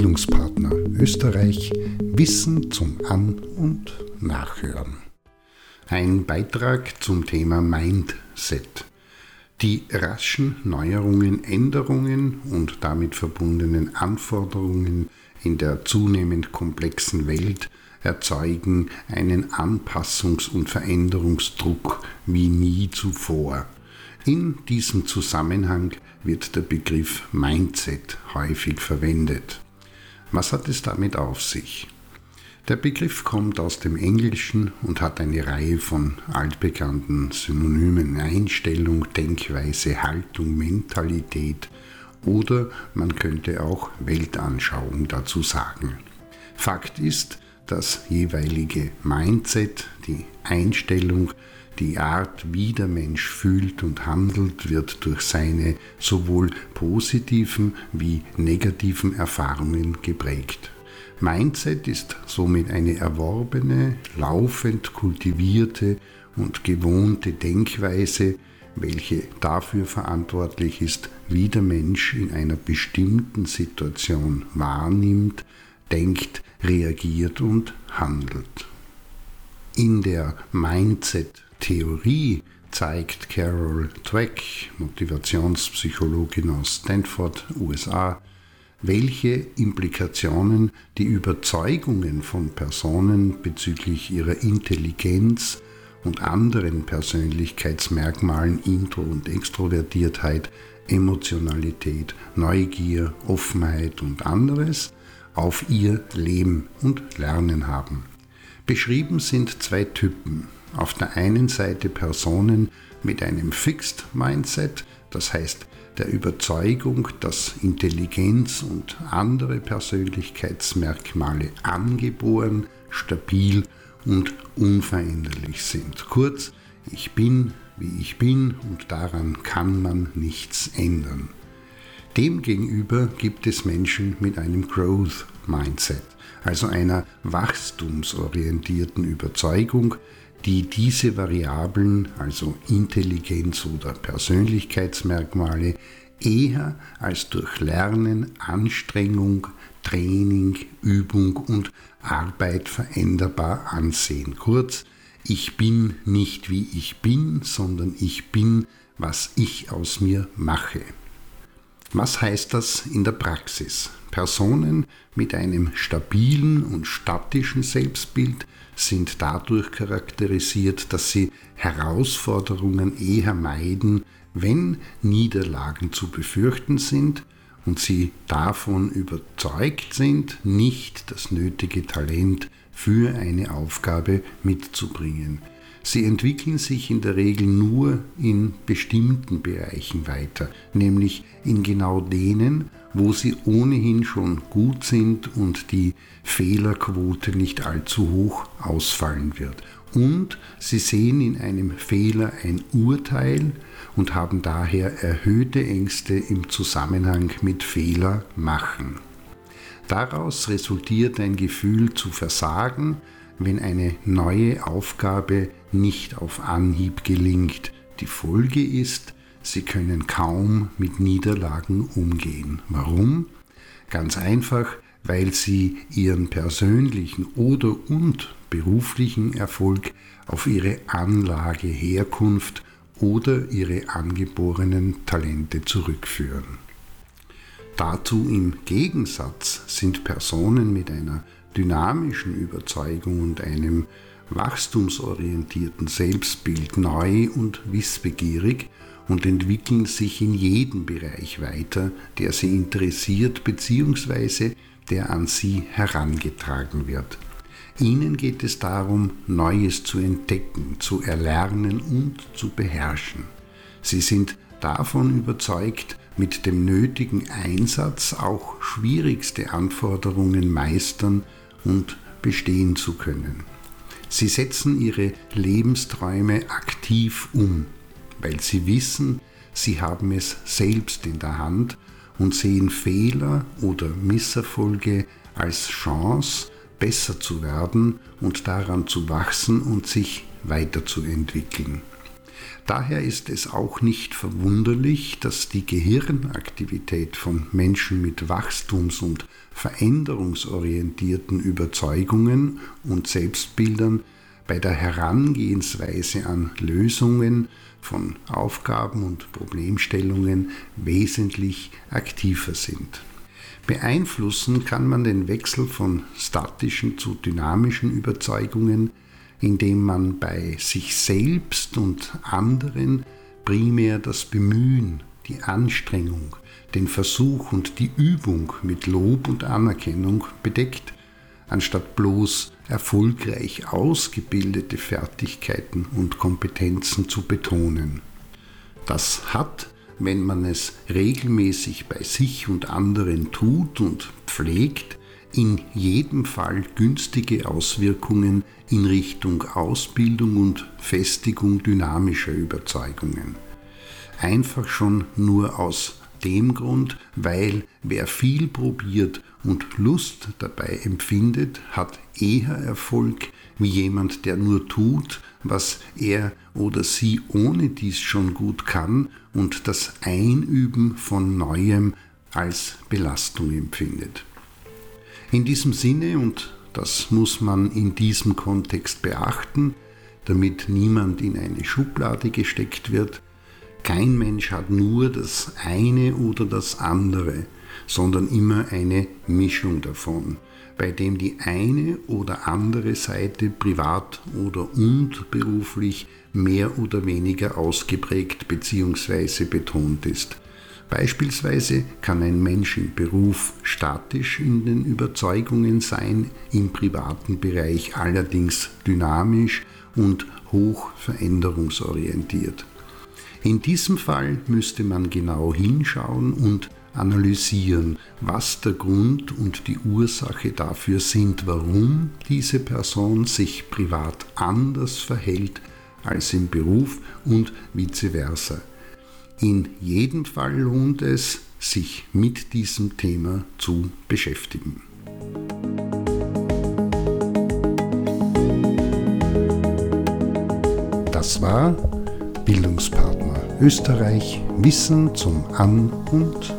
Bildungspartner Österreich Wissen zum An- und Nachhören. Ein Beitrag zum Thema Mindset. Die raschen Neuerungen, Änderungen und damit verbundenen Anforderungen in der zunehmend komplexen Welt erzeugen einen Anpassungs- und Veränderungsdruck wie nie zuvor. In diesem Zusammenhang wird der Begriff Mindset häufig verwendet. Was hat es damit auf sich? Der Begriff kommt aus dem Englischen und hat eine Reihe von altbekannten Synonymen Einstellung, Denkweise, Haltung, Mentalität oder man könnte auch Weltanschauung dazu sagen. Fakt ist, das jeweilige Mindset, die Einstellung, die Art, wie der Mensch fühlt und handelt, wird durch seine sowohl positiven wie negativen Erfahrungen geprägt. Mindset ist somit eine erworbene, laufend kultivierte und gewohnte Denkweise, welche dafür verantwortlich ist, wie der Mensch in einer bestimmten Situation wahrnimmt, denkt, reagiert und handelt. In der Mindset-Theorie zeigt Carol Dweck, Motivationspsychologin aus Stanford, USA, welche Implikationen die Überzeugungen von Personen bezüglich ihrer Intelligenz und anderen Persönlichkeitsmerkmalen Intro- und Extrovertiertheit, Emotionalität, Neugier, Offenheit und anderes auf ihr Leben und Lernen haben. Beschrieben sind zwei Typen. Auf der einen Seite Personen mit einem Fixed Mindset, das heißt der Überzeugung, dass Intelligenz und andere Persönlichkeitsmerkmale angeboren, stabil und unveränderlich sind. Kurz, ich bin, wie ich bin und daran kann man nichts ändern. Demgegenüber gibt es Menschen mit einem Growth Mindset, also einer wachstumsorientierten Überzeugung, die diese Variablen, also Intelligenz oder Persönlichkeitsmerkmale, eher als durch Lernen, Anstrengung, Training, Übung und Arbeit veränderbar ansehen. Kurz, ich bin nicht wie ich bin, sondern ich bin, was ich aus mir mache. Was heißt das in der Praxis? Personen mit einem stabilen und statischen Selbstbild sind dadurch charakterisiert, dass sie Herausforderungen eher meiden, wenn Niederlagen zu befürchten sind und sie davon überzeugt sind, nicht das nötige Talent für eine Aufgabe mitzubringen. Sie entwickeln sich in der Regel nur in bestimmten Bereichen weiter, nämlich in genau denen, wo sie ohnehin schon gut sind und die Fehlerquote nicht allzu hoch ausfallen wird. Und sie sehen in einem Fehler ein Urteil und haben daher erhöhte Ängste im Zusammenhang mit Fehler machen. Daraus resultiert ein Gefühl zu versagen, wenn eine neue Aufgabe nicht auf Anhieb gelingt. Die Folge ist, sie können kaum mit Niederlagen umgehen. Warum? Ganz einfach, weil sie ihren persönlichen oder und beruflichen Erfolg auf ihre Anlage, Herkunft oder ihre angeborenen Talente zurückführen. Dazu im Gegensatz sind Personen mit einer dynamischen Überzeugung und einem wachstumsorientierten Selbstbild neu und wissbegierig und entwickeln sich in jedem Bereich weiter, der sie interessiert bzw. der an sie herangetragen wird. Ihnen geht es darum, Neues zu entdecken, zu erlernen und zu beherrschen. Sie sind davon überzeugt, mit dem nötigen Einsatz auch schwierigste Anforderungen meistern und bestehen zu können. Sie setzen ihre Lebensträume aktiv um, weil sie wissen, sie haben es selbst in der Hand und sehen Fehler oder Misserfolge als Chance, besser zu werden und daran zu wachsen und sich weiterzuentwickeln. Daher ist es auch nicht verwunderlich, dass die Gehirnaktivität von Menschen mit wachstums- und veränderungsorientierten Überzeugungen und Selbstbildern bei der Herangehensweise an Lösungen von Aufgaben und Problemstellungen wesentlich aktiver sind. Beeinflussen kann man den Wechsel von statischen zu dynamischen Überzeugungen, indem man bei sich selbst und anderen primär das Bemühen, die Anstrengung, den Versuch und die Übung mit Lob und Anerkennung bedeckt, anstatt bloß erfolgreich ausgebildete Fertigkeiten und Kompetenzen zu betonen. Das hat, wenn man es regelmäßig bei sich und anderen tut und pflegt, in jedem Fall günstige Auswirkungen in Richtung Ausbildung und Festigung dynamischer Überzeugungen. Einfach schon nur aus dem Grund, weil wer viel probiert und Lust dabei empfindet, hat eher Erfolg wie jemand, der nur tut, was er oder sie ohne dies schon gut kann und das Einüben von Neuem als Belastung empfindet. In diesem Sinne, und das muss man in diesem Kontext beachten, damit niemand in eine Schublade gesteckt wird, kein Mensch hat nur das eine oder das andere, sondern immer eine Mischung davon, bei dem die eine oder andere Seite privat oder und beruflich mehr oder weniger ausgeprägt bzw. betont ist. Beispielsweise kann ein Mensch im Beruf statisch in den Überzeugungen sein, im privaten Bereich allerdings dynamisch und hoch veränderungsorientiert. In diesem Fall müsste man genau hinschauen und analysieren, was der Grund und die Ursache dafür sind, warum diese Person sich privat anders verhält als im Beruf und vice versa. In jedem Fall lohnt es, sich mit diesem Thema zu beschäftigen. Das war Bildungspartner Österreich Wissen zum An- und